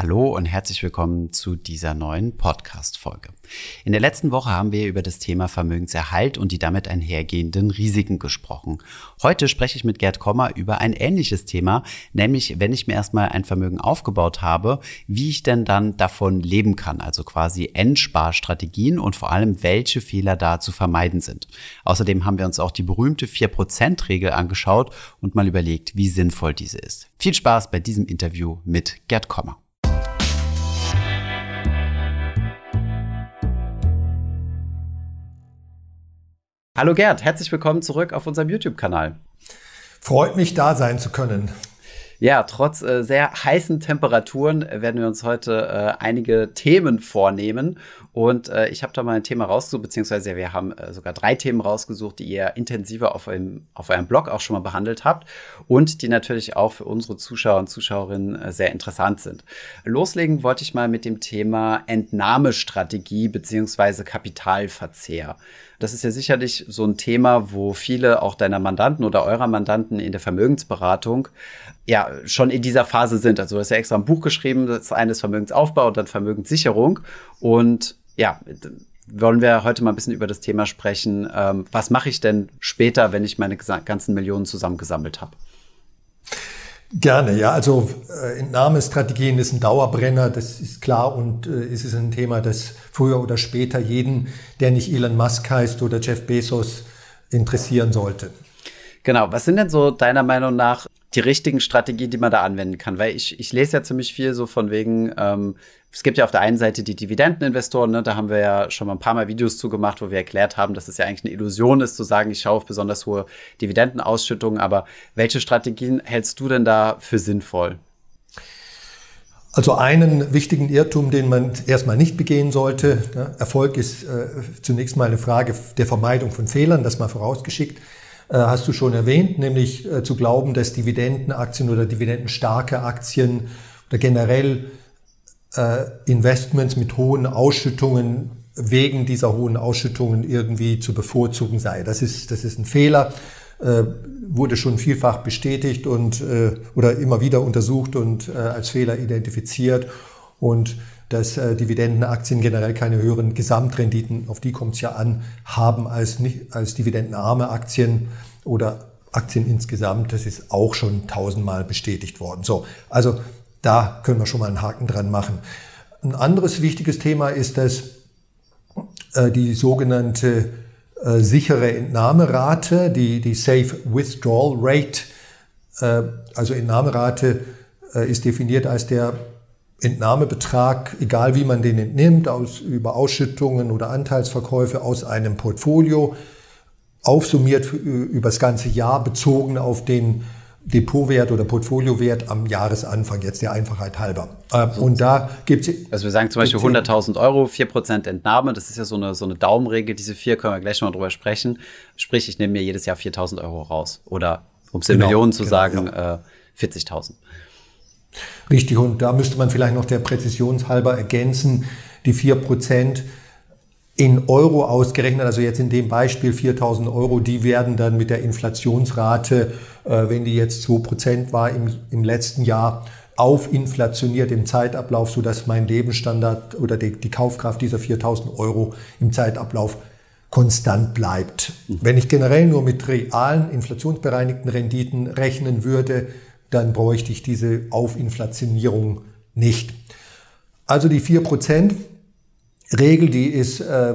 Hallo und herzlich willkommen zu dieser neuen Podcast-Folge. In der letzten Woche haben wir über das Thema Vermögenserhalt und die damit einhergehenden Risiken gesprochen. Heute spreche ich mit Gerd Kommer über ein ähnliches Thema, nämlich wenn ich mir erstmal ein Vermögen aufgebaut habe, wie ich denn dann davon leben kann, also quasi Endsparstrategien und vor allem welche Fehler da zu vermeiden sind. Außerdem haben wir uns auch die berühmte 4%-Regel angeschaut und mal überlegt, wie sinnvoll diese ist. Viel Spaß bei diesem Interview mit Gerd Kommer. Hallo Gerd, herzlich willkommen zurück auf unserem YouTube-Kanal. Freut mich, da sein zu können. Ja, trotz äh, sehr heißen Temperaturen werden wir uns heute äh, einige Themen vornehmen. Und äh, ich habe da mal ein Thema rausgesucht, beziehungsweise wir haben äh, sogar drei Themen rausgesucht, die ihr intensiver auf eurem, auf eurem Blog auch schon mal behandelt habt und die natürlich auch für unsere Zuschauer und Zuschauerinnen äh, sehr interessant sind. Loslegen wollte ich mal mit dem Thema Entnahmestrategie beziehungsweise Kapitalverzehr. Das ist ja sicherlich so ein Thema, wo viele auch deiner Mandanten oder eurer Mandanten in der Vermögensberatung ja schon in dieser Phase sind. Also du hast ja extra ein Buch geschrieben, das eine ist Vermögensaufbau und dann Vermögenssicherung. Und ja, wollen wir heute mal ein bisschen über das Thema sprechen. Ähm, was mache ich denn später, wenn ich meine ganzen Millionen zusammengesammelt habe? Gerne, ja. Also äh, Entnahmestrategien ist ein Dauerbrenner, das ist klar und äh, es ist ein Thema, das früher oder später jeden, der nicht Elon Musk heißt oder Jeff Bezos, interessieren sollte. Genau, was sind denn so deiner Meinung nach die richtigen Strategien, die man da anwenden kann? Weil ich, ich lese ja ziemlich viel so von wegen, ähm, es gibt ja auf der einen Seite die Dividendeninvestoren, ne? da haben wir ja schon mal ein paar Mal Videos zu gemacht, wo wir erklärt haben, dass es ja eigentlich eine Illusion ist, zu sagen, ich schaue auf besonders hohe Dividendenausschüttungen. Aber welche Strategien hältst du denn da für sinnvoll? Also einen wichtigen Irrtum, den man erstmal nicht begehen sollte. Ne? Erfolg ist äh, zunächst mal eine Frage der Vermeidung von Fehlern, das mal vorausgeschickt. Äh, hast du schon erwähnt, nämlich äh, zu glauben, dass Dividendenaktien oder dividendenstarke Aktien oder generell äh, Investments mit hohen Ausschüttungen wegen dieser hohen Ausschüttungen irgendwie zu bevorzugen sei. Das ist, das ist ein Fehler, wurde schon vielfach bestätigt und oder immer wieder untersucht und als Fehler identifiziert. Und dass äh, Dividendenaktien generell keine höheren Gesamtrenditen, auf die kommt es ja an, haben als, nicht, als dividendenarme Aktien oder Aktien insgesamt. Das ist auch schon tausendmal bestätigt worden. So, also da können wir schon mal einen Haken dran machen. Ein anderes wichtiges Thema ist, dass äh, die sogenannte äh, sichere Entnahmerate, die, die Safe Withdrawal Rate, äh, also Entnahmerate ist definiert als der Entnahmebetrag, egal wie man den entnimmt, aus, über Ausschüttungen oder Anteilsverkäufe aus einem Portfolio, aufsummiert über das ganze Jahr, bezogen auf den Depotwert oder Portfoliowert am Jahresanfang, jetzt der Einfachheit halber. Also, und da gibt es. Also wir sagen zum Beispiel 100.000 Euro, 4% Entnahme, das ist ja so eine, so eine Daumenregel, diese vier können wir gleich noch drüber sprechen. Sprich, ich nehme mir jedes Jahr 4.000 Euro raus. Oder um es in genau, Millionen zu genau, sagen, ja. äh, 40.000. Richtig, und da müsste man vielleicht noch der Präzisionshalber ergänzen, die 4% in Euro ausgerechnet, also jetzt in dem Beispiel 4000 Euro, die werden dann mit der Inflationsrate, äh, wenn die jetzt 2% war im, im letzten Jahr, aufinflationiert im Zeitablauf, sodass mein Lebensstandard oder die, die Kaufkraft dieser 4000 Euro im Zeitablauf konstant bleibt. Mhm. Wenn ich generell nur mit realen inflationsbereinigten Renditen rechnen würde, dann bräuchte ich diese Aufinflationierung nicht. Also die 4% Regel, die ist, äh,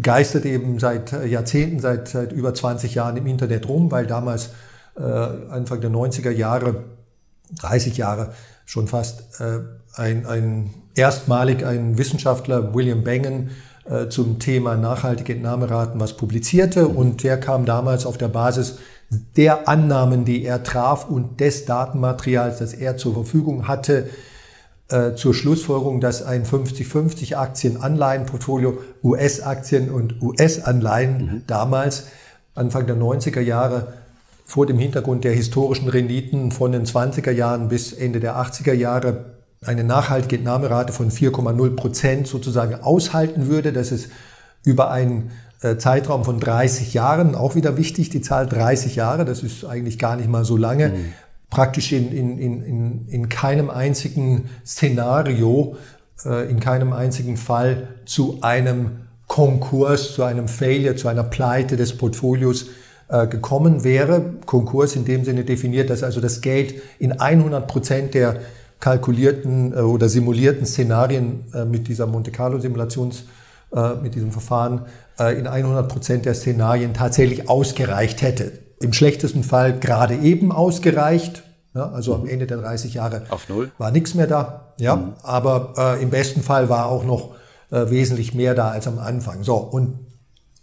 geistert eben seit Jahrzehnten, seit, seit über 20 Jahren im Internet rum, weil damals äh, Anfang der 90er Jahre, 30 Jahre schon fast, äh, ein, ein erstmalig ein Wissenschaftler, William Bengen, äh, zum Thema nachhaltige Entnahmeraten was publizierte und der kam damals auf der Basis der Annahmen, die er traf und des Datenmaterials, das er zur Verfügung hatte, äh, zur Schlussfolgerung, dass ein 50-50 Aktien-Anleihen-Portfolio, US-Aktien und US-Anleihen mhm. damals, Anfang der 90er Jahre, vor dem Hintergrund der historischen Renditen von den 20er Jahren bis Ende der 80er Jahre eine nachhaltige Entnahmerate von 4,0 Prozent sozusagen aushalten würde, dass es über einen äh, Zeitraum von 30 Jahren, auch wieder wichtig, die Zahl 30 Jahre, das ist eigentlich gar nicht mal so lange, mhm. Praktisch in, in, in, in keinem einzigen Szenario, äh, in keinem einzigen Fall zu einem Konkurs, zu einem Failure, zu einer Pleite des Portfolios äh, gekommen wäre. Konkurs in dem Sinne definiert, dass also das Geld in 100 Prozent der kalkulierten äh, oder simulierten Szenarien mit dieser Monte Carlo Simulations, mit diesem Verfahren in 100 Prozent der Szenarien tatsächlich ausgereicht hätte. Im schlechtesten Fall gerade eben ausgereicht. Ja, also am Ende der 30 Jahre Auf Null. war nichts mehr da. Ja, mhm. aber äh, im besten Fall war auch noch äh, wesentlich mehr da als am Anfang. So, und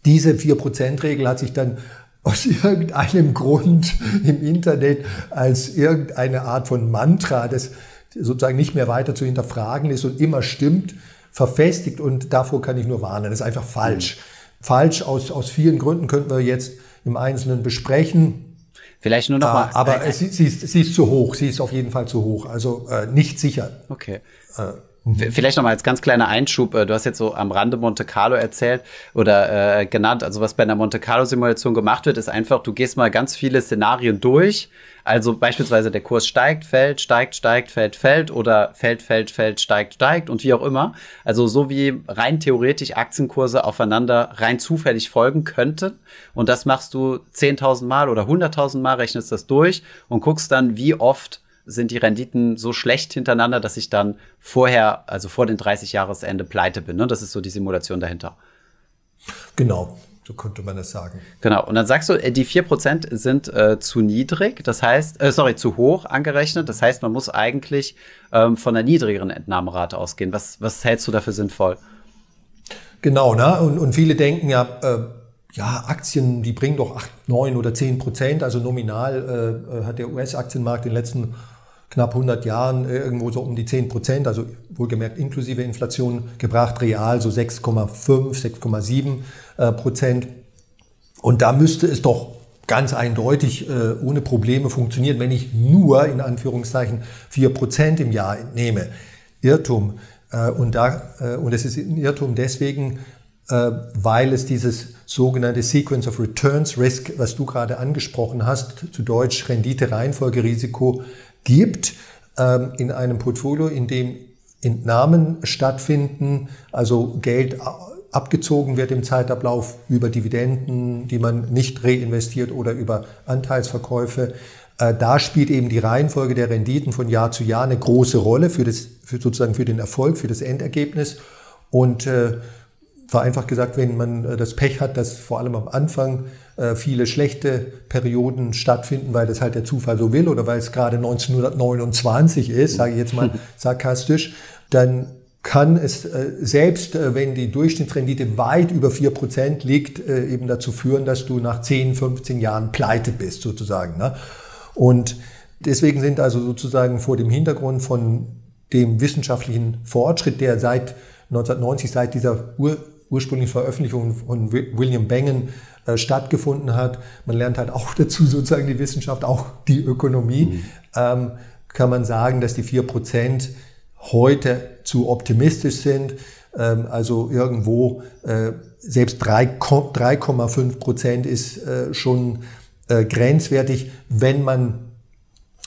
diese 4%-Regel hat sich dann aus irgendeinem Grund im Internet als irgendeine Art von Mantra, das sozusagen nicht mehr weiter zu hinterfragen ist und immer stimmt, verfestigt und davor kann ich nur warnen. Das ist einfach falsch. Mhm. Falsch aus, aus vielen Gründen könnten wir jetzt im Einzelnen besprechen. Vielleicht nur noch mal. Aber sie, sie, ist, sie ist zu hoch. Sie ist auf jeden Fall zu hoch. Also äh, nicht sicher. Okay. Äh, Vielleicht noch mal als ganz kleiner Einschub. Äh, du hast jetzt so am Rande Monte Carlo erzählt oder äh, genannt. Also was bei einer Monte Carlo Simulation gemacht wird, ist einfach, du gehst mal ganz viele Szenarien durch. Also beispielsweise der Kurs steigt, fällt, steigt, steigt, fällt, fällt oder fällt, fällt, fällt, steigt, steigt und wie auch immer. Also so wie rein theoretisch Aktienkurse aufeinander rein zufällig folgen könnten. Und das machst du 10.000 Mal oder 100.000 Mal, rechnest das durch und guckst dann, wie oft sind die Renditen so schlecht hintereinander, dass ich dann vorher, also vor den 30 Jahresende pleite bin. Ne? Das ist so die Simulation dahinter. Genau. So könnte man das sagen. Genau. Und dann sagst du, äh, die 4% sind äh, zu niedrig, das heißt, äh, sorry, zu hoch angerechnet. Das heißt, man muss eigentlich ähm, von einer niedrigeren Entnahmerate ausgehen. Was, was hältst du dafür sinnvoll? Genau, ne? Und, und viele denken ja, äh, ja, Aktien, die bringen doch 8, 9 oder 10 Prozent. Also nominal äh, hat der US-Aktienmarkt in den letzten knapp 100 Jahren äh, irgendwo so um die 10 Prozent, also wohlgemerkt inklusive Inflation gebracht, real so 6,5, 6,7 äh, Prozent. Und da müsste es doch ganz eindeutig äh, ohne Probleme funktionieren, wenn ich nur in Anführungszeichen 4 Prozent im Jahr entnehme. Irrtum. Und, da, und es ist ein Irrtum deswegen, weil es dieses sogenannte Sequence of Returns Risk, was du gerade angesprochen hast, zu Deutsch Rendite-Reihenfolgerisiko, gibt ähm, in einem Portfolio, in dem Entnahmen stattfinden, also Geld abgezogen wird im Zeitablauf über Dividenden, die man nicht reinvestiert oder über Anteilsverkäufe. Äh, da spielt eben die Reihenfolge der Renditen von Jahr zu Jahr eine große Rolle für, das, für sozusagen für den Erfolg, für das Endergebnis. Und äh, vereinfacht gesagt, wenn man äh, das Pech hat, dass vor allem am Anfang äh, viele schlechte Perioden stattfinden, weil das halt der Zufall so will oder weil es gerade 1929 ist, sage ich jetzt mal sarkastisch, dann kann es äh, selbst, wenn die Durchschnittsrendite weit über 4% liegt, eben dazu führen, dass du nach 10, 15 Jahren pleite bist sozusagen. Ne? Und deswegen sind also sozusagen vor dem Hintergrund von dem wissenschaftlichen Fortschritt, der seit 1990, seit dieser Ur ursprünglichen Veröffentlichung von William Bengen äh, stattgefunden hat. Man lernt halt auch dazu sozusagen die Wissenschaft, auch die Ökonomie. Mhm. Ähm, kann man sagen, dass die vier Prozent heute zu optimistisch sind. Ähm, also irgendwo äh, selbst 3,5 Prozent ist äh, schon äh, grenzwertig, wenn man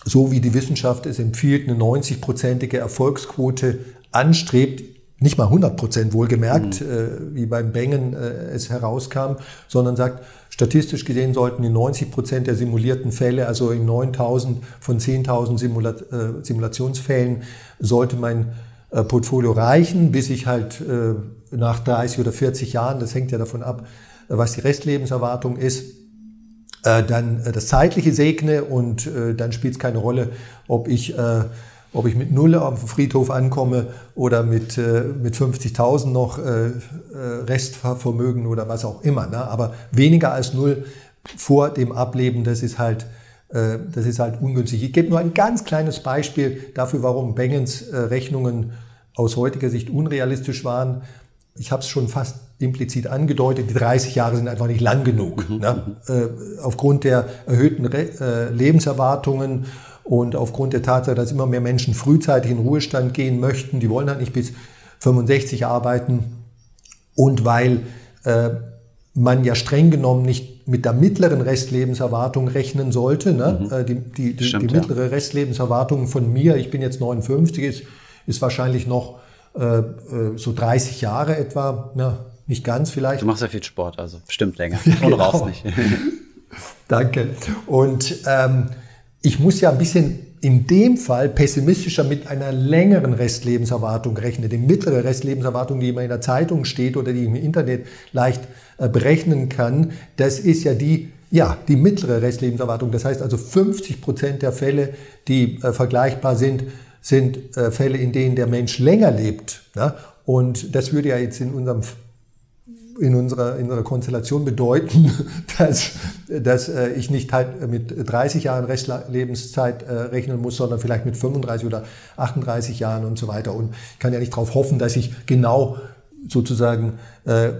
so wie die Wissenschaft es empfiehlt, eine 90-prozentige Erfolgsquote anstrebt, nicht mal 100 Prozent wohlgemerkt, mhm. äh, wie beim Bengen äh, es herauskam, sondern sagt, statistisch gesehen sollten die 90 Prozent der simulierten Fälle, also in 9000 von 10.000 Simula äh, Simulationsfällen, sollte mein äh, Portfolio reichen, bis ich halt äh, nach 30 oder 40 Jahren, das hängt ja davon ab, was die Restlebenserwartung ist, äh, dann das Zeitliche segne und dann spielt es keine Rolle, ob ich ob ich mit Null auf dem Friedhof ankomme oder mit, äh, mit 50.000 noch äh, äh, Restvermögen oder was auch immer. Ne? Aber weniger als Null vor dem Ableben, das ist halt, äh, das ist halt ungünstig. Ich gebe nur ein ganz kleines Beispiel dafür, warum Bengens äh, Rechnungen aus heutiger Sicht unrealistisch waren. Ich habe es schon fast implizit angedeutet, die 30 Jahre sind einfach nicht lang genug. Mhm. Ne? Äh, aufgrund der erhöhten Re äh, Lebenserwartungen und aufgrund der Tatsache, dass immer mehr Menschen frühzeitig in Ruhestand gehen möchten, die wollen halt nicht bis 65 arbeiten. Und weil äh, man ja streng genommen nicht mit der mittleren Restlebenserwartung rechnen sollte. Ne? Mhm. Äh, die, die, die, Stimmt, die, mittlere ja. Restlebenserwartung von mir, ich bin jetzt 59, ist, ist wahrscheinlich noch äh, äh so 30 Jahre etwa. Ne? Nicht ganz vielleicht. Du machst ja viel Sport, also bestimmt länger. Ja, genau. Und rauchst nicht. Danke. Und ähm, ich muss ja ein bisschen in dem Fall pessimistischer mit einer längeren Restlebenserwartung rechnen. Die mittlere Restlebenserwartung, die immer in der Zeitung steht oder die im Internet leicht äh, berechnen kann, das ist ja die, ja, die mittlere Restlebenserwartung. Das heißt also 50 Prozent der Fälle, die äh, vergleichbar sind, sind äh, Fälle, in denen der Mensch länger lebt. Ja? Und das würde ja jetzt in unserem in unserer, in unserer Konstellation bedeuten, dass, dass äh, ich nicht halt mit 30 Jahren Restlebenszeit äh, rechnen muss, sondern vielleicht mit 35 oder 38 Jahren und so weiter. Und ich kann ja nicht darauf hoffen, dass ich genau sozusagen äh,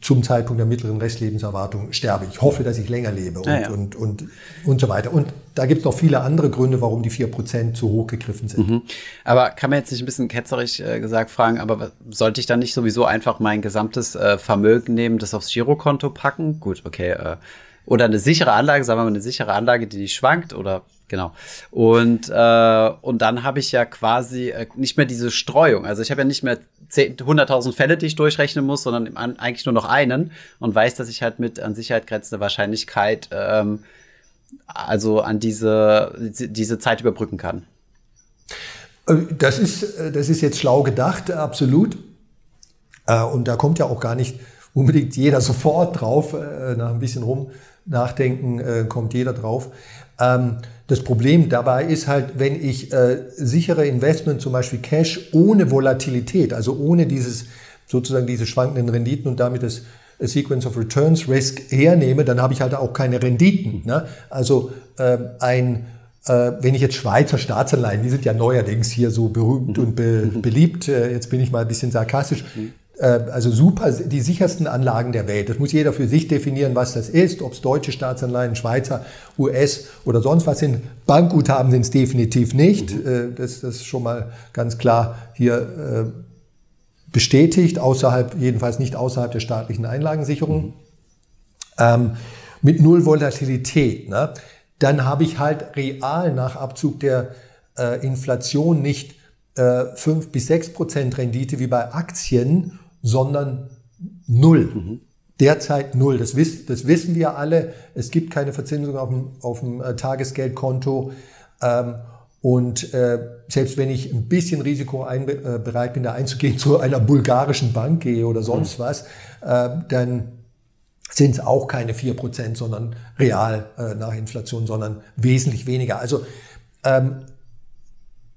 zum Zeitpunkt der mittleren Restlebenserwartung sterbe. Ich hoffe, dass ich länger lebe und, ja, ja. und, und, und so weiter. Und da gibt es noch viele andere Gründe, warum die 4% zu hoch gegriffen sind. Mhm. Aber kann man jetzt nicht ein bisschen ketzerig äh, gesagt fragen, aber sollte ich dann nicht sowieso einfach mein gesamtes äh, Vermögen nehmen, das aufs Girokonto packen? Gut, okay. Äh, oder eine sichere Anlage, sagen wir mal eine sichere Anlage, die nicht schwankt oder genau. Und, äh, und dann habe ich ja quasi äh, nicht mehr diese Streuung. Also ich habe ja nicht mehr 100.000 Fälle, die ich durchrechnen muss, sondern eigentlich nur noch einen und weiß, dass ich halt mit an Sicherheit grenzender Wahrscheinlichkeit ähm, also an diese, diese Zeit überbrücken kann. Äh, das ist, äh, das ist jetzt schlau gedacht, absolut. Äh, und da kommt ja auch gar nicht unbedingt jeder sofort drauf. Nach ein bisschen rum nachdenken kommt jeder drauf. Ähm, das Problem dabei ist halt, wenn ich sichere Investment, zum Beispiel Cash, ohne Volatilität, also ohne dieses sozusagen diese schwankenden Renditen und damit das Sequence of Returns Risk hernehme, dann habe ich halt auch keine Renditen. Ne? Also äh, ein äh, wenn ich jetzt Schweizer Staatsanleihen, die sind ja neuerdings hier so berühmt und be beliebt, äh, jetzt bin ich mal ein bisschen sarkastisch, äh, also super, die sichersten Anlagen der Welt. Das muss jeder für sich definieren, was das ist, ob es deutsche Staatsanleihen, Schweizer, US oder sonst was sind. Bankguthaben sind es definitiv nicht. Mhm. Das, das ist schon mal ganz klar hier bestätigt, außerhalb, jedenfalls nicht außerhalb der staatlichen Einlagensicherung, mhm. ähm, mit null Volatilität. Ne? Dann habe ich halt real nach Abzug der äh, Inflation nicht äh, 5 bis 6 Prozent Rendite wie bei Aktien, sondern null. Mhm. Derzeit null. Das, wiss, das, wissen wir alle. Es gibt keine Verzinsung auf dem, auf dem äh, Tagesgeldkonto. Ähm, und äh, selbst wenn ich ein bisschen Risiko ein, äh, bereit bin, da einzugehen, zu einer bulgarischen Bank gehe oder sonst mhm. was, äh, dann sind es auch keine vier Prozent, sondern real äh, nach Inflation, sondern wesentlich weniger. Also ähm,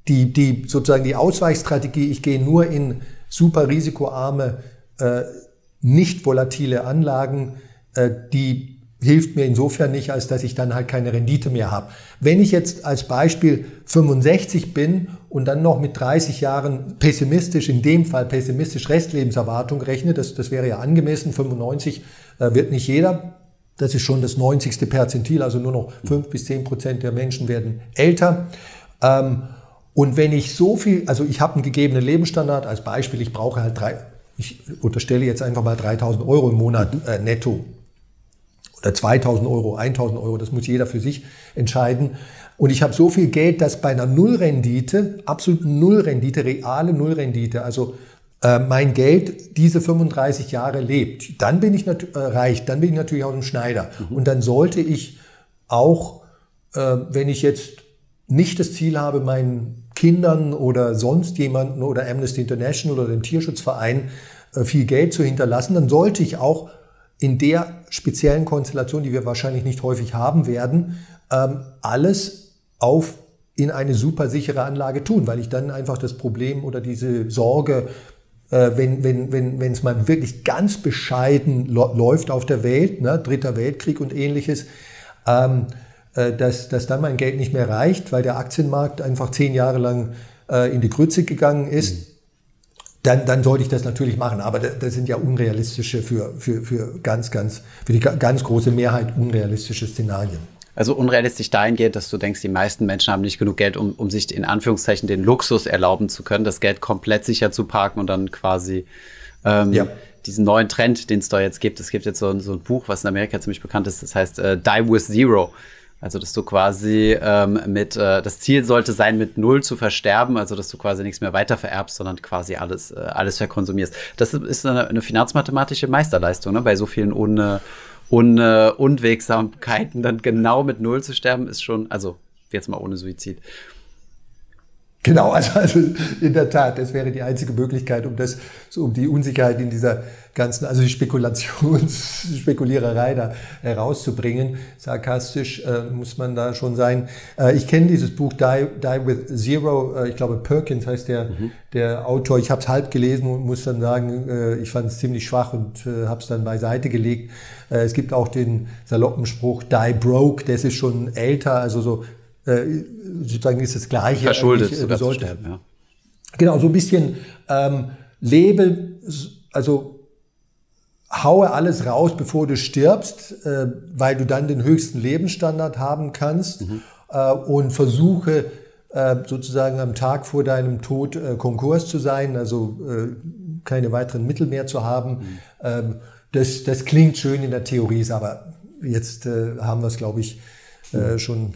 die, die sozusagen die Ausweichstrategie, ich gehe nur in super risikoarme, äh, nicht volatile Anlagen, äh, die hilft mir insofern nicht, als dass ich dann halt keine Rendite mehr habe. Wenn ich jetzt als Beispiel 65 bin und dann noch mit 30 Jahren pessimistisch, in dem Fall pessimistisch Restlebenserwartung rechne, das, das wäre ja angemessen, 95 äh, wird nicht jeder, das ist schon das 90. Perzentil, also nur noch 5 bis 10 Prozent der Menschen werden älter. Ähm, und wenn ich so viel, also ich habe einen gegebenen Lebensstandard, als Beispiel, ich brauche halt drei, ich unterstelle jetzt einfach mal 3000 Euro im Monat äh, netto oder 2000 Euro, 1000 Euro, das muss jeder für sich entscheiden. Und ich habe so viel Geld, dass bei einer Nullrendite, absolut Nullrendite, reale Nullrendite, also äh, mein Geld diese 35 Jahre lebt, dann bin ich äh, reich, dann bin ich natürlich auch ein Schneider. Mhm. Und dann sollte ich auch, äh, wenn ich jetzt nicht das Ziel habe, meinen Kindern oder sonst jemanden oder Amnesty International oder dem Tierschutzverein äh, viel Geld zu hinterlassen, dann sollte ich auch in der speziellen Konstellation, die wir wahrscheinlich nicht häufig haben werden, ähm, alles auf in eine super sichere Anlage tun, weil ich dann einfach das Problem oder diese Sorge, äh, wenn wenn wenn wenn es mal wirklich ganz bescheiden läuft auf der Welt, ne, dritter Weltkrieg und ähnliches, ähm, äh, dass, dass dann mein Geld nicht mehr reicht, weil der Aktienmarkt einfach zehn Jahre lang äh, in die Grütze gegangen ist. Mhm dann, dann sollte ich das natürlich machen. Aber das sind ja unrealistische für, für, für ganz, ganz, für die ganz große Mehrheit unrealistische Szenarien. Also unrealistisch dahingehend, dass du denkst, die meisten Menschen haben nicht genug Geld, um, um sich in Anführungszeichen den Luxus erlauben zu können, das Geld komplett sicher zu parken und dann quasi ähm, ja. diesen neuen Trend, den es da jetzt gibt. Es gibt jetzt so, so, ein Buch, was in Amerika ziemlich bekannt ist, das heißt äh, Die with Zero. Also, dass du quasi ähm, mit, äh, das Ziel sollte sein, mit Null zu versterben, also dass du quasi nichts mehr weiter vererbst, sondern quasi alles, äh, alles verkonsumierst. Das ist eine, eine finanzmathematische Meisterleistung, ne? bei so vielen un, un, Unwegsamkeiten dann genau mit Null zu sterben, ist schon, also jetzt mal ohne Suizid. Genau, also, also in der Tat, das wäre die einzige Möglichkeit, um das, so um die Unsicherheit in dieser ganzen, also die Spekulations, Spekuliererei da herauszubringen. Sarkastisch äh, muss man da schon sein. Äh, ich kenne dieses Buch Die, Die with Zero, äh, ich glaube Perkins heißt der, mhm. der Autor. Ich habe es halb gelesen und muss dann sagen, äh, ich fand es ziemlich schwach und äh, habe es dann beiseite gelegt. Äh, es gibt auch den saloppen Spruch Die Broke, das ist schon älter, also so sozusagen ist das Gleiche. Verschuldet, äh, sollte, sterben, ja. Genau, so ein bisschen ähm, lebe, also haue alles raus, bevor du stirbst, äh, weil du dann den höchsten Lebensstandard haben kannst mhm. äh, und versuche äh, sozusagen am Tag vor deinem Tod äh, Konkurs zu sein, also äh, keine weiteren Mittel mehr zu haben. Mhm. Ähm, das, das klingt schön in der Theorie, aber jetzt äh, haben wir es, glaube ich, mhm. schon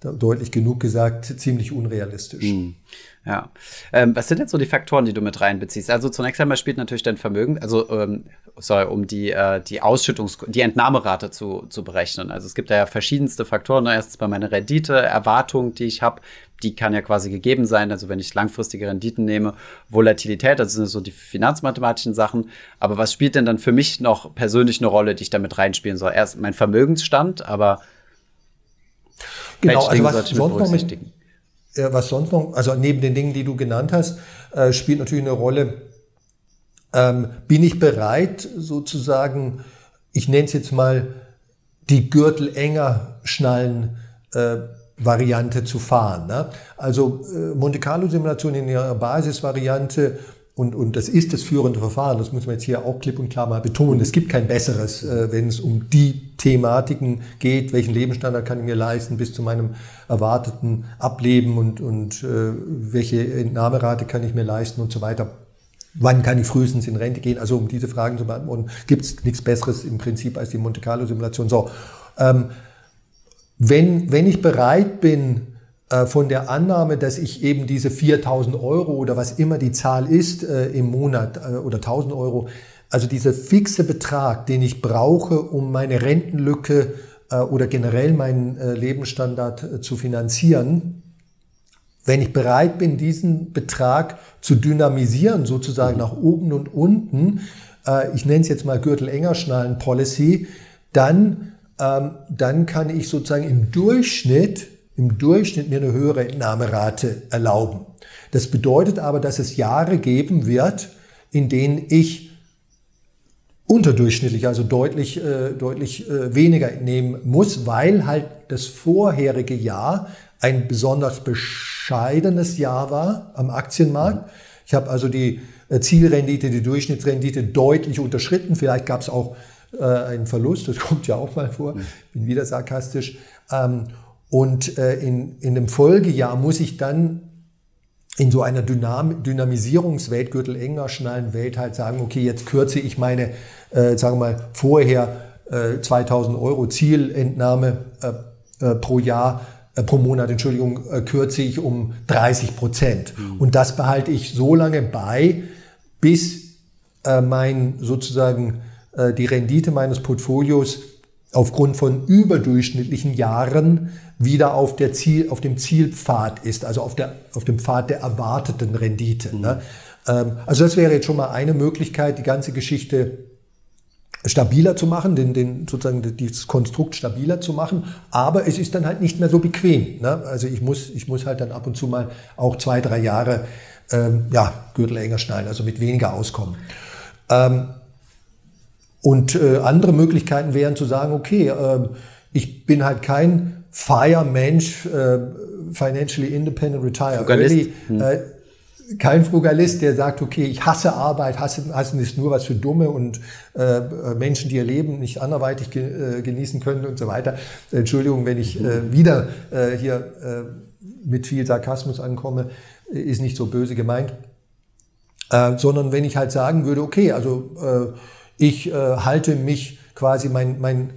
deutlich genug gesagt, ziemlich unrealistisch. Mhm. Ja. Ähm, was sind jetzt so die Faktoren, die du mit reinbeziehst? Also zunächst einmal spielt natürlich dein Vermögen, also ähm, sorry, um die, äh, die Ausschüttungs-, die Entnahmerate zu, zu berechnen. Also es gibt ja verschiedenste Faktoren. Erstens bei meiner Rendite, Erwartung, die ich habe, die kann ja quasi gegeben sein. Also wenn ich langfristige Renditen nehme, Volatilität, das sind so die finanzmathematischen Sachen. Aber was spielt denn dann für mich noch persönlich eine Rolle, die ich damit reinspielen soll? Erst mein Vermögensstand, aber Genau, also was sonst noch mit, was sonst noch, also neben den Dingen, die du genannt hast, äh, spielt natürlich eine Rolle, ähm, bin ich bereit, sozusagen, ich nenne es jetzt mal, die Gürtel enger schnallen äh, Variante zu fahren. Ne? Also äh, Monte Carlo Simulation in ihrer Basisvariante und, und das ist das führende Verfahren, das muss man jetzt hier auch klipp und klar mal betonen. Es gibt kein besseres, äh, wenn es um die Thematiken geht, welchen Lebensstandard kann ich mir leisten bis zu meinem erwarteten Ableben und, und äh, welche Entnahmerate kann ich mir leisten und so weiter. Wann kann ich frühestens in Rente gehen? Also um diese Fragen zu beantworten, gibt es nichts Besseres im Prinzip als die Monte Carlo Simulation. So, ähm, wenn, wenn ich bereit bin, äh, von der Annahme, dass ich eben diese 4000 Euro oder was immer die Zahl ist äh, im Monat äh, oder 1000 Euro, also dieser fixe Betrag, den ich brauche, um meine Rentenlücke äh, oder generell meinen äh, Lebensstandard äh, zu finanzieren, wenn ich bereit bin, diesen Betrag zu dynamisieren, sozusagen mhm. nach oben und unten, ich nenne es jetzt mal Gürtel-enger schnallen Policy, dann, ähm, dann kann ich sozusagen im Durchschnitt im Durchschnitt mir eine höhere Entnahmerate erlauben. Das bedeutet aber, dass es Jahre geben wird, in denen ich unterdurchschnittlich, also deutlich, äh, deutlich äh, weniger entnehmen muss, weil halt das vorherige Jahr ein besonders bescheidenes Jahr war am Aktienmarkt. Ich habe also die äh, Zielrendite, die Durchschnittsrendite deutlich unterschritten. Vielleicht gab es auch äh, einen Verlust, das kommt ja auch mal vor, bin wieder sarkastisch. Ähm, und äh, in, in dem Folgejahr muss ich dann in so einer Dynam Dynamisierungswelt, Gürtel enger schnallen Welt halt sagen, okay, jetzt kürze ich meine, äh, sagen wir mal, vorher äh, 2000 Euro Zielentnahme äh, äh, pro Jahr, äh, pro Monat, Entschuldigung, äh, kürze ich um 30 Prozent. Mhm. Und das behalte ich so lange bei, bis mein sozusagen die Rendite meines Portfolios aufgrund von überdurchschnittlichen Jahren wieder auf, der Ziel, auf dem Zielpfad ist, also auf, der, auf dem Pfad der erwarteten Rendite. Mhm. Ne? Also das wäre jetzt schon mal eine Möglichkeit, die ganze Geschichte stabiler zu machen, den, den, sozusagen dieses Konstrukt stabiler zu machen. Aber es ist dann halt nicht mehr so bequem. Ne? Also ich muss, ich muss halt dann ab und zu mal auch zwei, drei Jahre ähm, ja, Gürtel enger schnallen, also mit weniger auskommen. Ähm, und äh, andere Möglichkeiten wären zu sagen, okay, äh, ich bin halt kein Fire-Mensch, äh, Financially Independent Retire Frugalist. Early, hm. Kein Frugalist, der sagt, okay, ich hasse Arbeit, hasse, hassen ist nur was für Dumme und äh, Menschen, die ihr Leben nicht anderweitig ge, äh, genießen können und so weiter. Entschuldigung, wenn ich äh, wieder äh, hier äh, mit viel Sarkasmus ankomme, ist nicht so böse gemeint. Sondern wenn ich halt sagen würde, okay, also ich halte mich quasi mein, mein,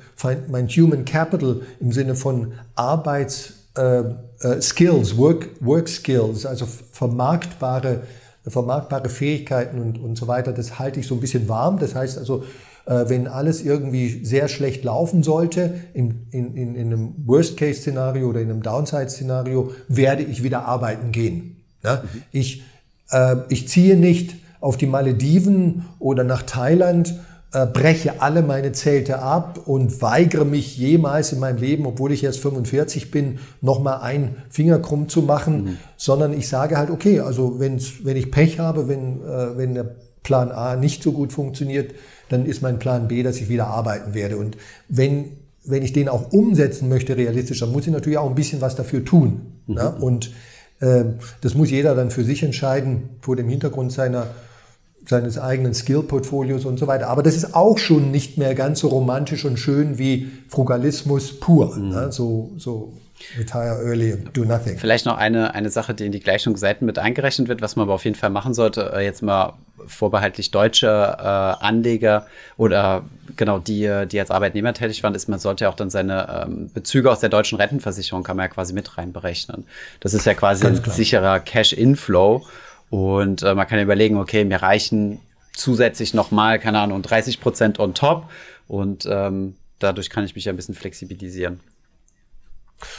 mein Human Capital im Sinne von Arbeits Skills, Work, Work Skills, also vermarktbare, vermarktbare Fähigkeiten und, und so weiter, das halte ich so ein bisschen warm. Das heißt also, äh, wenn alles irgendwie sehr schlecht laufen sollte, in, in, in einem Worst-Case-Szenario oder in einem Downside-Szenario, werde ich wieder arbeiten gehen. Ja? Mhm. Ich, äh, ich ziehe nicht auf die Malediven oder nach Thailand äh, breche alle meine Zelte ab und weigere mich jemals in meinem Leben, obwohl ich erst 45 bin, nochmal einen Finger krumm zu machen, mhm. sondern ich sage halt, okay, also wenn's, wenn ich Pech habe, wenn, äh, wenn der Plan A nicht so gut funktioniert, dann ist mein Plan B, dass ich wieder arbeiten werde. Und wenn, wenn ich den auch umsetzen möchte, realistisch, dann muss ich natürlich auch ein bisschen was dafür tun. Mhm. Ne? Und äh, das muss jeder dann für sich entscheiden, vor dem Hintergrund seiner seines eigenen Skill-Portfolios und so weiter. Aber das ist auch schon nicht mehr ganz so romantisch und schön wie Frugalismus pur. Mhm. Ne? So, so retire early, do nothing. Vielleicht noch eine, eine Sache, die in die Gleichungsseiten mit eingerechnet wird, was man aber auf jeden Fall machen sollte, äh, jetzt mal vorbehaltlich deutsche äh, Anleger oder genau die, die als Arbeitnehmer tätig waren, ist, man sollte ja auch dann seine ähm, Bezüge aus der deutschen Rentenversicherung kann man ja quasi mit reinberechnen. Das ist ja quasi ein sicherer Cash-Inflow. Und äh, man kann überlegen, okay, mir reichen zusätzlich nochmal, keine Ahnung, 30 Prozent on top. Und ähm, dadurch kann ich mich ein bisschen flexibilisieren.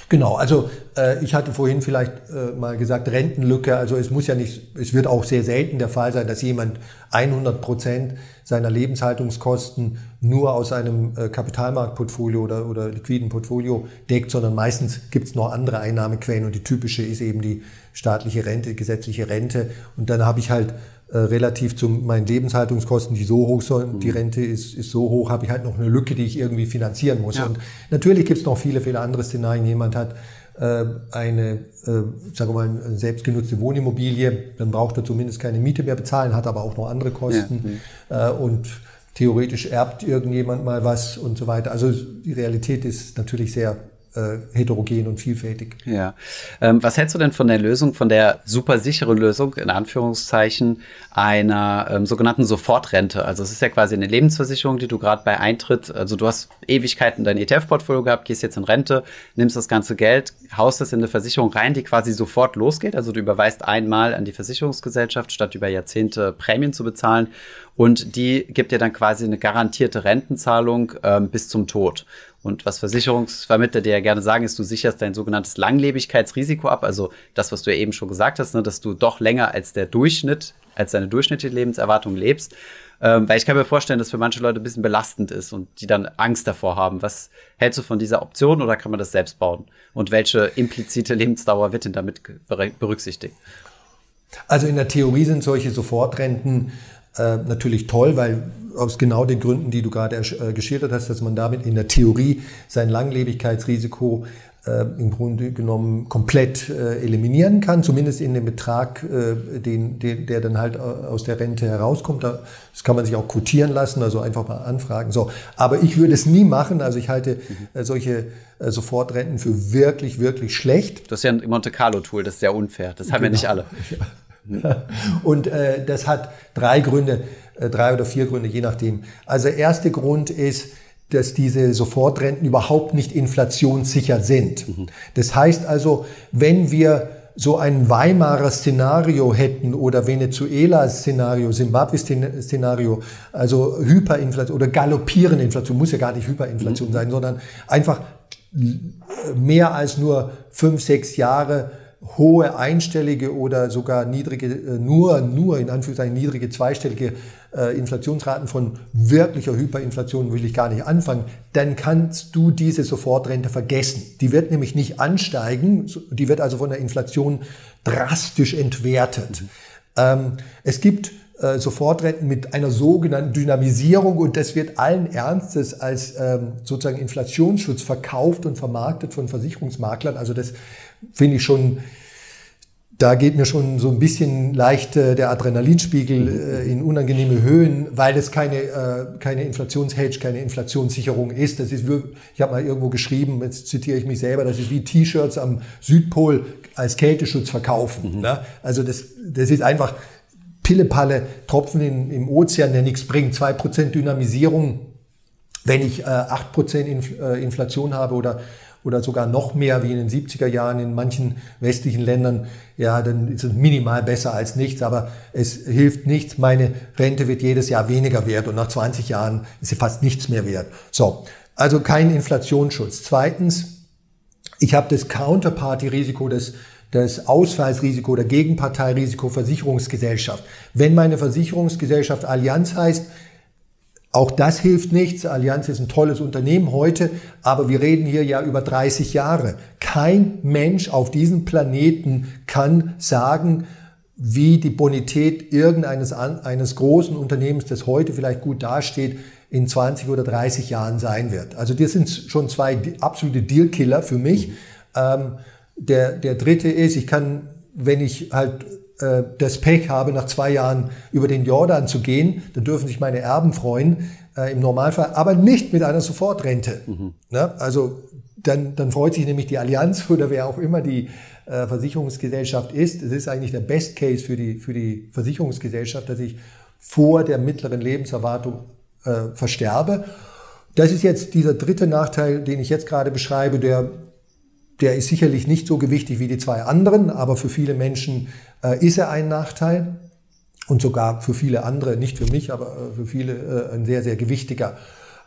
Genau, also äh, ich hatte vorhin vielleicht äh, mal gesagt Rentenlücke. Also es muss ja nicht, es wird auch sehr selten der Fall sein, dass jemand 100 Prozent seiner Lebenshaltungskosten nur aus einem äh, Kapitalmarktportfolio oder, oder liquiden Portfolio deckt, sondern meistens gibt es noch andere Einnahmequellen und die typische ist eben die staatliche Rente, gesetzliche Rente. Und dann habe ich halt äh, relativ zu meinen Lebenshaltungskosten, die so hoch sind, mhm. die Rente ist, ist so hoch, habe ich halt noch eine Lücke, die ich irgendwie finanzieren muss. Ja. Und natürlich gibt es noch viele, viele andere Szenarien. Jemand hat äh, eine, äh, sagen wir mal, selbstgenutzte Wohnimmobilie, dann braucht er zumindest keine Miete mehr bezahlen, hat aber auch noch andere Kosten ja. mhm. äh, und theoretisch erbt irgendjemand mal was und so weiter. Also die Realität ist natürlich sehr äh, heterogen und vielfältig. Ja. Ähm, was hältst du denn von der Lösung, von der super sicheren Lösung, in Anführungszeichen, einer ähm, sogenannten Sofortrente? Also es ist ja quasi eine Lebensversicherung, die du gerade bei Eintritt, also du hast Ewigkeiten dein ETF-Portfolio gehabt, gehst jetzt in Rente, nimmst das ganze Geld, haust es in eine Versicherung rein, die quasi sofort losgeht. Also du überweist einmal an die Versicherungsgesellschaft, statt über Jahrzehnte Prämien zu bezahlen. Und die gibt dir dann quasi eine garantierte Rentenzahlung ähm, bis zum Tod. Und was Versicherungsvermittler dir ja gerne sagen, ist, du sicherst dein sogenanntes Langlebigkeitsrisiko ab. Also das, was du ja eben schon gesagt hast, ne, dass du doch länger als der Durchschnitt, als deine durchschnittliche Lebenserwartung lebst. Ähm, weil ich kann mir vorstellen, dass für manche Leute ein bisschen belastend ist und die dann Angst davor haben. Was hältst du von dieser Option oder kann man das selbst bauen? Und welche implizite Lebensdauer wird denn damit berücksichtigt? Also in der Theorie sind solche Sofortrenten äh, natürlich toll, weil aus genau den Gründen, die du gerade äh, geschildert hast, dass man damit in der Theorie sein Langlebigkeitsrisiko äh, im Grunde genommen komplett äh, eliminieren kann, zumindest in dem Betrag, äh, den, den, der dann halt äh, aus der Rente herauskommt. Das kann man sich auch quotieren lassen, also einfach mal anfragen. So, aber ich würde es nie machen. Also ich halte äh, solche äh, Sofortrenten für wirklich, wirklich schlecht. Das ist ja ein Monte Carlo Tool, das ist sehr unfair. Das haben genau. ja nicht alle. Ja. Und äh, das hat drei Gründe. Äh, drei oder vier Gründe, je nachdem. Also der erste Grund ist, dass diese Sofortrenten überhaupt nicht inflationssicher sind. Mhm. Das heißt also, wenn wir so ein Weimarer Szenario hätten oder Venezuela Szenario, Zimbabwe Szenario, also Hyperinflation oder galoppierende Inflation, muss ja gar nicht Hyperinflation mhm. sein, sondern einfach mehr als nur fünf, sechs Jahre hohe einstellige oder sogar niedrige, äh, nur, nur in Anführungszeichen niedrige zweistellige äh, Inflationsraten von wirklicher Hyperinflation will ich gar nicht anfangen, dann kannst du diese Sofortrente vergessen. Die wird nämlich nicht ansteigen, die wird also von der Inflation drastisch entwertet. Mhm. Es gibt äh, Sofortrenten mit einer sogenannten Dynamisierung und das wird allen Ernstes als ähm, sozusagen Inflationsschutz verkauft und vermarktet von Versicherungsmaklern. Also das finde ich schon, da geht mir schon so ein bisschen leicht äh, der Adrenalinspiegel äh, in unangenehme Höhen, weil es keine, äh, keine Inflationshedge, keine Inflationssicherung ist. Das ist, ich habe mal irgendwo geschrieben, jetzt zitiere ich mich selber, das ist wie T-Shirts am Südpol als Kälteschutz verkaufen. Mhm. Ne? Also das, das ist einfach, Pillepalle Tropfen in, im Ozean, der nichts bringt. 2% Dynamisierung, wenn ich äh, 8% Inf äh, Inflation habe oder, oder sogar noch mehr wie in den 70er Jahren in manchen westlichen Ländern, ja, dann ist es minimal besser als nichts, aber es hilft nichts. Meine Rente wird jedes Jahr weniger wert und nach 20 Jahren ist sie fast nichts mehr wert. So, also kein Inflationsschutz. Zweitens, ich habe das Counterparty-Risiko, das das Ausfallsrisiko oder Gegenparteirisiko Versicherungsgesellschaft. Wenn meine Versicherungsgesellschaft Allianz heißt, auch das hilft nichts. Allianz ist ein tolles Unternehmen heute, aber wir reden hier ja über 30 Jahre. Kein Mensch auf diesem Planeten kann sagen, wie die Bonität irgendeines eines großen Unternehmens, das heute vielleicht gut dasteht, in 20 oder 30 Jahren sein wird. Also das sind schon zwei absolute Dealkiller für mich. Mhm. Ähm, der, der dritte ist, ich kann, wenn ich halt äh, das Pech habe, nach zwei Jahren über den Jordan zu gehen, dann dürfen sich meine Erben freuen, äh, im Normalfall, aber nicht mit einer Sofortrente. Mhm. Ne? Also dann, dann freut sich nämlich die Allianz oder wer auch immer die äh, Versicherungsgesellschaft ist. Es ist eigentlich der Best Case für die, für die Versicherungsgesellschaft, dass ich vor der mittleren Lebenserwartung äh, versterbe. Das ist jetzt dieser dritte Nachteil, den ich jetzt gerade beschreibe, der der ist sicherlich nicht so gewichtig wie die zwei anderen, aber für viele Menschen äh, ist er ein Nachteil und sogar für viele andere, nicht für mich, aber äh, für viele äh, ein sehr, sehr gewichtiger.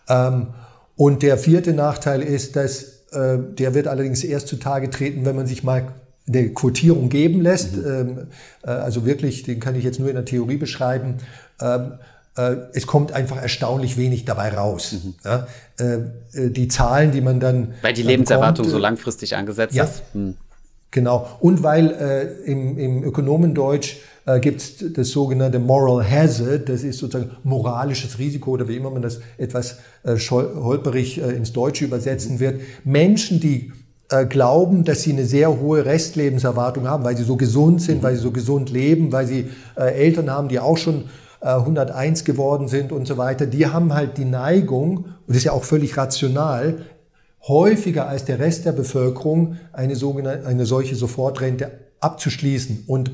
Ähm, und der vierte Nachteil ist, dass äh, der wird allerdings erst zutage treten, wenn man sich mal eine Quotierung geben lässt. Mhm. Ähm, äh, also wirklich, den kann ich jetzt nur in der Theorie beschreiben. Ähm, äh, es kommt einfach erstaunlich wenig dabei raus. Mhm. Ja, äh, äh die Zahlen, die man dann. Weil die Lebenserwartung bekommt, so langfristig angesetzt ja, ist. Mhm. Genau. Und weil äh, im, im Ökonomendeutsch äh, gibt es das sogenannte Moral Hazard, das ist sozusagen moralisches Risiko oder wie immer man das etwas äh, holperig äh, ins Deutsche übersetzen wird. Menschen, die äh, glauben, dass sie eine sehr hohe Restlebensserwartung haben, weil sie so gesund sind, mhm. weil sie so gesund leben, weil sie äh, Eltern haben, die auch schon 101 äh, geworden sind und so weiter, die haben halt die Neigung, und das ist ja auch völlig rational, häufiger als der Rest der Bevölkerung eine, sogenannte, eine solche Sofortrente abzuschließen. Und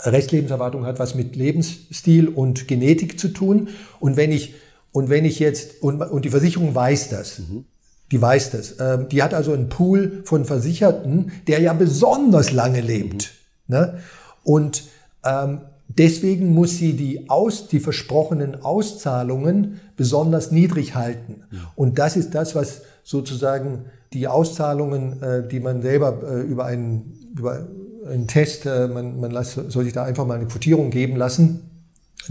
Restlebenserwartung hat was mit Lebensstil und Genetik zu tun. Und wenn ich, und wenn ich jetzt, und, und die Versicherung weiß das, mhm. die weiß das, ähm, die hat also einen Pool von Versicherten, der ja besonders lange lebt. Mhm. Ne? Und ähm, Deswegen muss sie die, aus, die versprochenen Auszahlungen besonders niedrig halten. Und das ist das, was sozusagen die Auszahlungen, äh, die man selber äh, über einen, über einen Test, äh, man, man las, soll sich da einfach mal eine Quotierung geben lassen,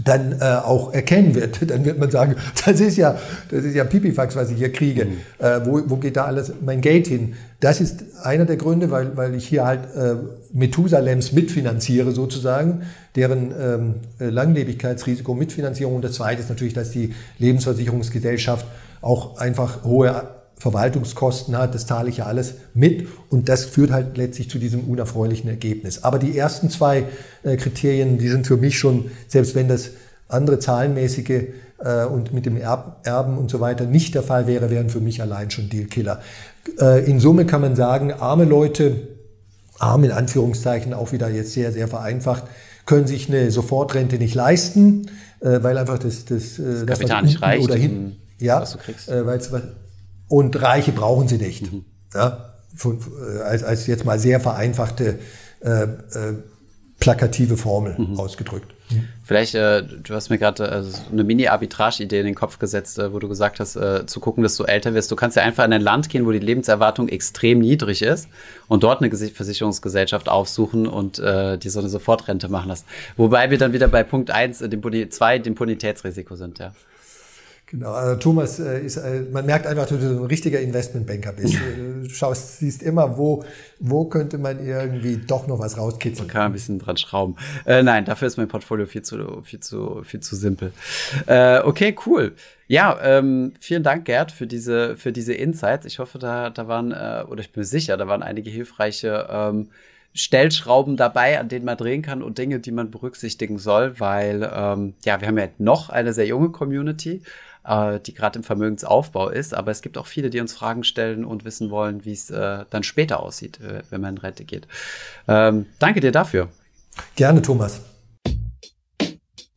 dann äh, auch erkennen wird. Dann wird man sagen, das ist ja, das ist ja Pipifax, was ich hier kriege. Mhm. Äh, wo, wo geht da alles mein Geld hin? Das ist einer der Gründe, weil, weil ich hier halt äh, Methusalems mitfinanziere sozusagen, deren ähm, Langlebigkeitsrisiko mitfinanzierung. Und das Zweite ist natürlich, dass die Lebensversicherungsgesellschaft auch einfach hohe Verwaltungskosten hat, das zahle ich ja alles mit und das führt halt letztlich zu diesem unerfreulichen Ergebnis. Aber die ersten zwei äh, Kriterien, die sind für mich schon, selbst wenn das andere zahlenmäßige äh, und mit dem Erb, Erben und so weiter nicht der Fall wäre, wären für mich allein schon Dealkiller. Äh, in Summe kann man sagen, arme Leute, arm in Anführungszeichen, auch wieder jetzt sehr, sehr vereinfacht, können sich eine Sofortrente nicht leisten, äh, weil einfach das, das, äh, das Kapital nicht reicht, oder hin, ja, was du kriegst. Äh, und Reiche brauchen sie nicht. Mhm. Ja, von, äh, als, als jetzt mal sehr vereinfachte äh, äh, plakative Formel mhm. ausgedrückt. Vielleicht, äh, du hast mir gerade äh, eine Mini-Arbitrage-Idee in den Kopf gesetzt, äh, wo du gesagt hast, äh, zu gucken, dass du älter wirst. Du kannst ja einfach in ein Land gehen, wo die Lebenserwartung extrem niedrig ist und dort eine Versicherungsgesellschaft aufsuchen und äh, die so eine Sofortrente machen lassen. Wobei wir dann wieder bei Punkt 1, äh, dem Boni 2, dem Bonitätsrisiko sind, ja. Genau, also Thomas äh, ist, äh, man merkt einfach, dass du so ein richtiger Investmentbanker bist. Du schaust, siehst immer, wo, wo könnte man irgendwie doch noch was rauskitzeln. Man kann ein bisschen dran schrauben. Äh, nein, dafür ist mein Portfolio viel zu, viel zu, viel zu simpel. Äh, okay, cool. Ja, ähm, vielen Dank, Gerd, für diese, für diese Insights. Ich hoffe, da, da waren, äh, oder ich bin mir sicher, da waren einige hilfreiche ähm, Stellschrauben dabei, an denen man drehen kann und Dinge, die man berücksichtigen soll, weil ähm, ja, wir haben ja noch eine sehr junge Community äh, die gerade im Vermögensaufbau ist. Aber es gibt auch viele, die uns Fragen stellen und wissen wollen, wie es äh, dann später aussieht, äh, wenn man in Rente geht. Ähm, danke dir dafür. Gerne, Thomas.